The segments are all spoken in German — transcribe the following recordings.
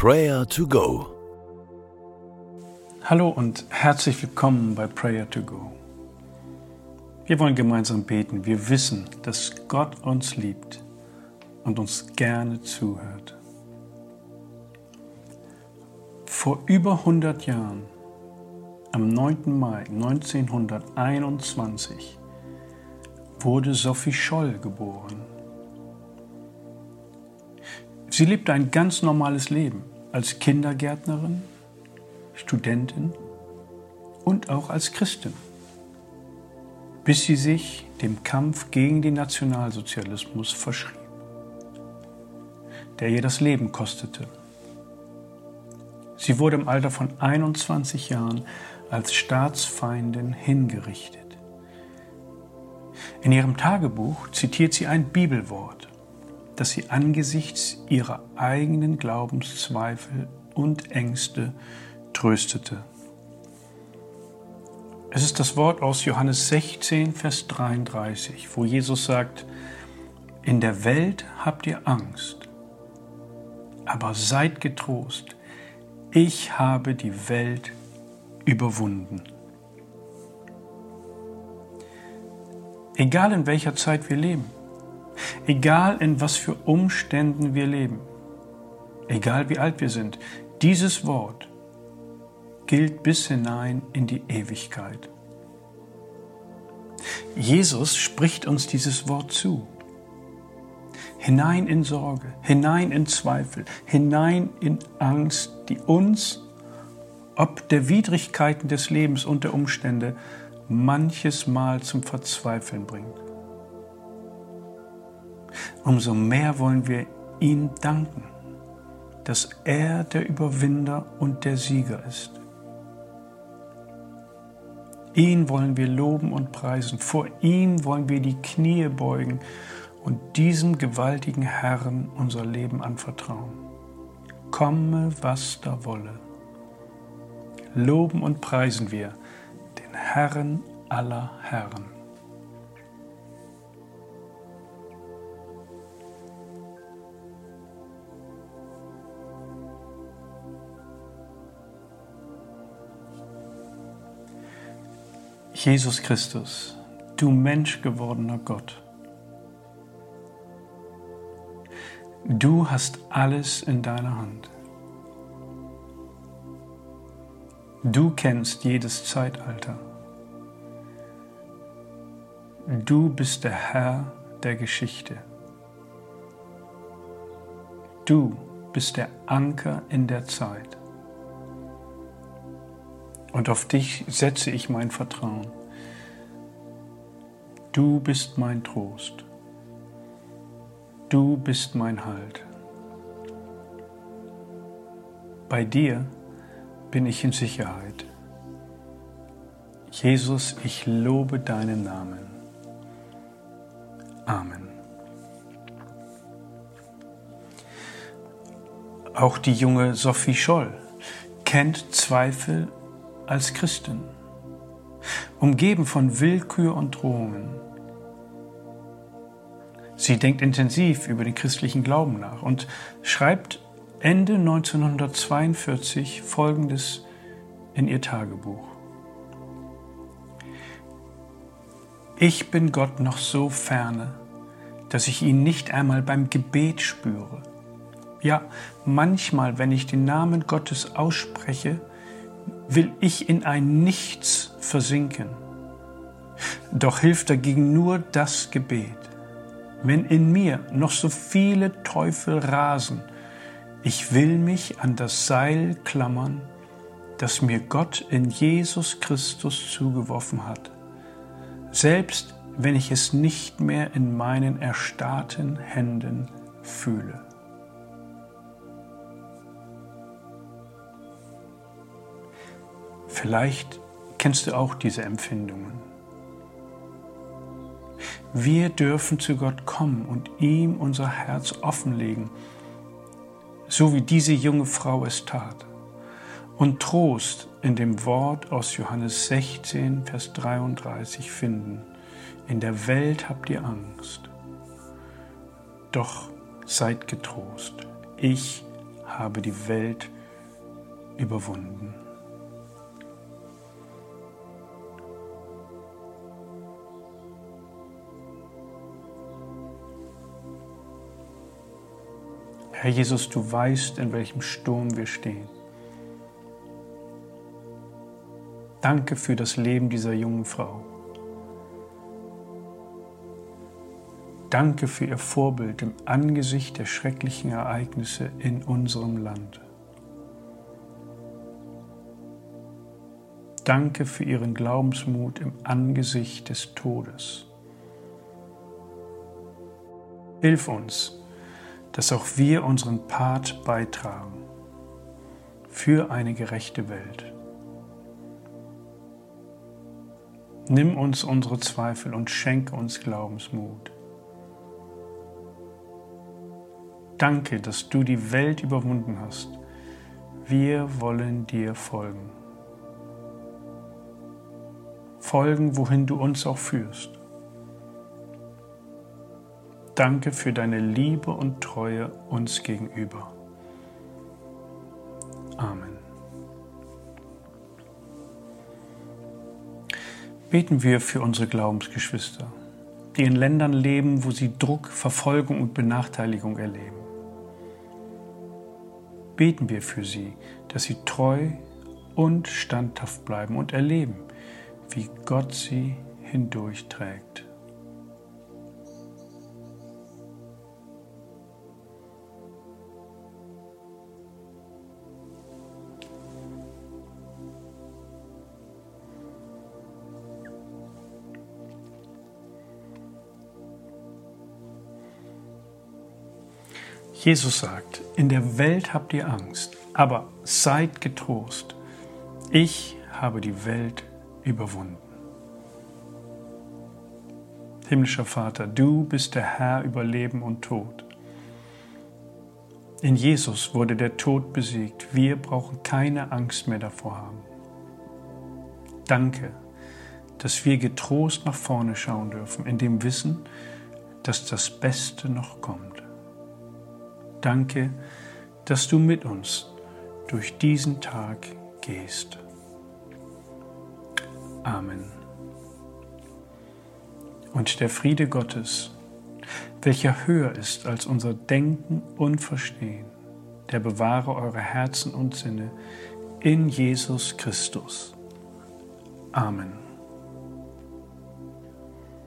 Prayer to Go. Hallo und herzlich willkommen bei Prayer to Go. Wir wollen gemeinsam beten. Wir wissen, dass Gott uns liebt und uns gerne zuhört. Vor über 100 Jahren, am 9. Mai 1921, wurde Sophie Scholl geboren. Sie lebte ein ganz normales Leben als Kindergärtnerin, Studentin und auch als Christin, bis sie sich dem Kampf gegen den Nationalsozialismus verschrieb, der ihr das Leben kostete. Sie wurde im Alter von 21 Jahren als Staatsfeindin hingerichtet. In ihrem Tagebuch zitiert sie ein Bibelwort dass sie angesichts ihrer eigenen Glaubenszweifel und Ängste tröstete. Es ist das Wort aus Johannes 16, Vers 33, wo Jesus sagt, in der Welt habt ihr Angst, aber seid getrost, ich habe die Welt überwunden. Egal in welcher Zeit wir leben, Egal in was für Umständen wir leben, egal wie alt wir sind, dieses Wort gilt bis hinein in die Ewigkeit. Jesus spricht uns dieses Wort zu. Hinein in Sorge, hinein in Zweifel, hinein in Angst, die uns, ob der Widrigkeiten des Lebens und der Umstände, manches Mal zum Verzweifeln bringt umso mehr wollen wir ihm danken, dass er der Überwinder und der Sieger ist. Ihn wollen wir loben und preisen, vor ihm wollen wir die Knie beugen und diesem gewaltigen Herrn unser Leben anvertrauen. Komme, was da wolle. Loben und preisen wir den Herrn aller Herren. Jesus Christus, du menschgewordener Gott. Du hast alles in deiner Hand. Du kennst jedes Zeitalter. Du bist der Herr der Geschichte. Du bist der Anker in der Zeit und auf dich setze ich mein Vertrauen. Du bist mein Trost. Du bist mein Halt. Bei dir bin ich in Sicherheit. Jesus, ich lobe deinen Namen. Amen. Auch die junge Sophie Scholl kennt Zweifel als Christin, umgeben von Willkür und Drohungen. Sie denkt intensiv über den christlichen Glauben nach und schreibt Ende 1942 Folgendes in ihr Tagebuch. Ich bin Gott noch so ferne, dass ich ihn nicht einmal beim Gebet spüre. Ja, manchmal, wenn ich den Namen Gottes ausspreche, will ich in ein Nichts versinken. Doch hilft dagegen nur das Gebet. Wenn in mir noch so viele Teufel rasen, ich will mich an das Seil klammern, das mir Gott in Jesus Christus zugeworfen hat, selbst wenn ich es nicht mehr in meinen erstarrten Händen fühle. Vielleicht kennst du auch diese Empfindungen. Wir dürfen zu Gott kommen und ihm unser Herz offenlegen, so wie diese junge Frau es tat, und Trost in dem Wort aus Johannes 16, Vers 33 finden. In der Welt habt ihr Angst, doch seid getrost, ich habe die Welt überwunden. Herr Jesus, du weißt, in welchem Sturm wir stehen. Danke für das Leben dieser jungen Frau. Danke für ihr Vorbild im Angesicht der schrecklichen Ereignisse in unserem Land. Danke für ihren Glaubensmut im Angesicht des Todes. Hilf uns, dass auch wir unseren Part beitragen für eine gerechte Welt. Nimm uns unsere Zweifel und schenke uns Glaubensmut. Danke, dass du die Welt überwunden hast. Wir wollen dir folgen. Folgen, wohin du uns auch führst. Danke für deine Liebe und Treue uns gegenüber. Amen. Beten wir für unsere Glaubensgeschwister, die in Ländern leben, wo sie Druck, Verfolgung und Benachteiligung erleben. Beten wir für sie, dass sie treu und standhaft bleiben und erleben, wie Gott sie hindurchträgt. Jesus sagt, in der Welt habt ihr Angst, aber seid getrost. Ich habe die Welt überwunden. Himmlischer Vater, du bist der Herr über Leben und Tod. In Jesus wurde der Tod besiegt. Wir brauchen keine Angst mehr davor haben. Danke, dass wir getrost nach vorne schauen dürfen, in dem Wissen, dass das Beste noch kommt. Danke, dass du mit uns durch diesen Tag gehst. Amen. Und der Friede Gottes, welcher höher ist als unser Denken und Verstehen, der bewahre eure Herzen und Sinne in Jesus Christus. Amen.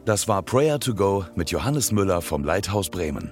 Das war Prayer to Go mit Johannes Müller vom Leithaus Bremen.